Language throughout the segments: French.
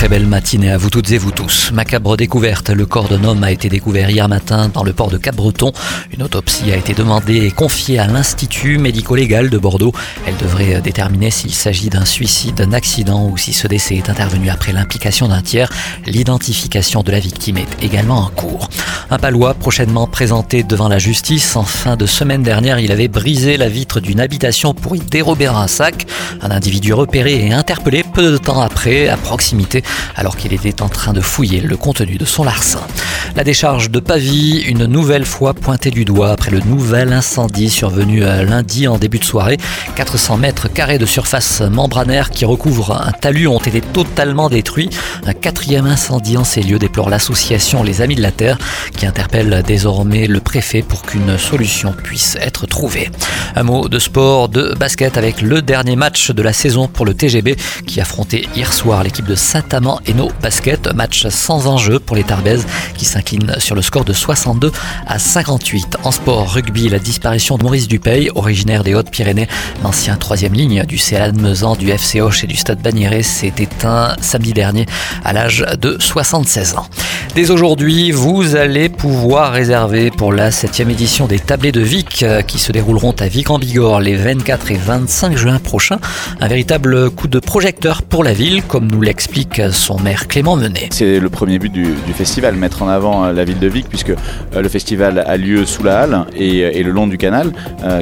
Très belle matinée à vous toutes et vous tous. Macabre découverte, le corps d'un homme a été découvert hier matin dans le port de Cap-Breton. Une autopsie a été demandée et confiée à l'Institut médico-légal de Bordeaux. Elle devrait déterminer s'il s'agit d'un suicide, d'un accident ou si ce décès est intervenu après l'implication d'un tiers. L'identification de la victime est également en cours. Un palois prochainement présenté devant la justice. En fin de semaine dernière, il avait brisé la vitre d'une habitation pour y dérober un sac. Un individu repéré et interpellé peu de temps après à proximité alors qu'il était en train de fouiller le contenu de son larcin. La décharge de Pavie, une nouvelle fois pointée du doigt après le nouvel incendie survenu euh, lundi en début de soirée. 400 mètres carrés de surface membranaire qui recouvre un talus ont été totalement détruits. Un quatrième incendie en ces lieux déplore l'association Les Amis de la Terre qui interpelle désormais le préfet pour qu'une solution puisse être trouvée. Un mot de sport, de basket avec le dernier match de la saison pour le TGB qui affrontait hier soir l'équipe de Saint-Amand et nos Basket, match sans enjeu pour les Tarbaises qui s'inclinent sur le score de 62 à 58. En sport, rugby, la disparition de Maurice Dupeil, originaire des Hautes-Pyrénées, l'ancien troisième ligne du CLA de Mezan, du FC Hoche et du Stade Bagnéret, s'est éteint samedi dernier à l'âge de 76 ans. Dès aujourd'hui, vous allez pouvoir réserver pour la 7 édition des Tablés de Vic euh, qui se dérouleront à Vic en Bigorre les 24 et 25 juin prochains. Un véritable coup de projecteur pour la ville, comme nous l'explique son maire Clément Menet. C'est le premier but du, festival, mettre en avant euh, la ville de Vic, puisque euh, le festival a lieu sous la halle et, euh, le long du canal,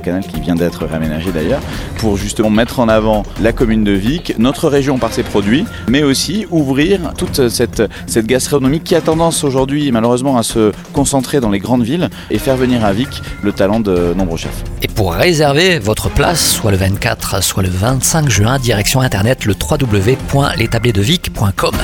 canal qui vient d'être réaménagé d'ailleurs, pour justement mettre en avant la commune de Vic, notre région par ses produits, mais aussi ouvrir toute cette, gastronomie qui a tendance aujourd'hui malheureusement à se concentrer dans les grandes villes et faire venir à Vic le talent de nombreux chefs. Et pour réserver votre place, soit le 24, soit le 25 juin, direction internet le www.l'établedevic.com.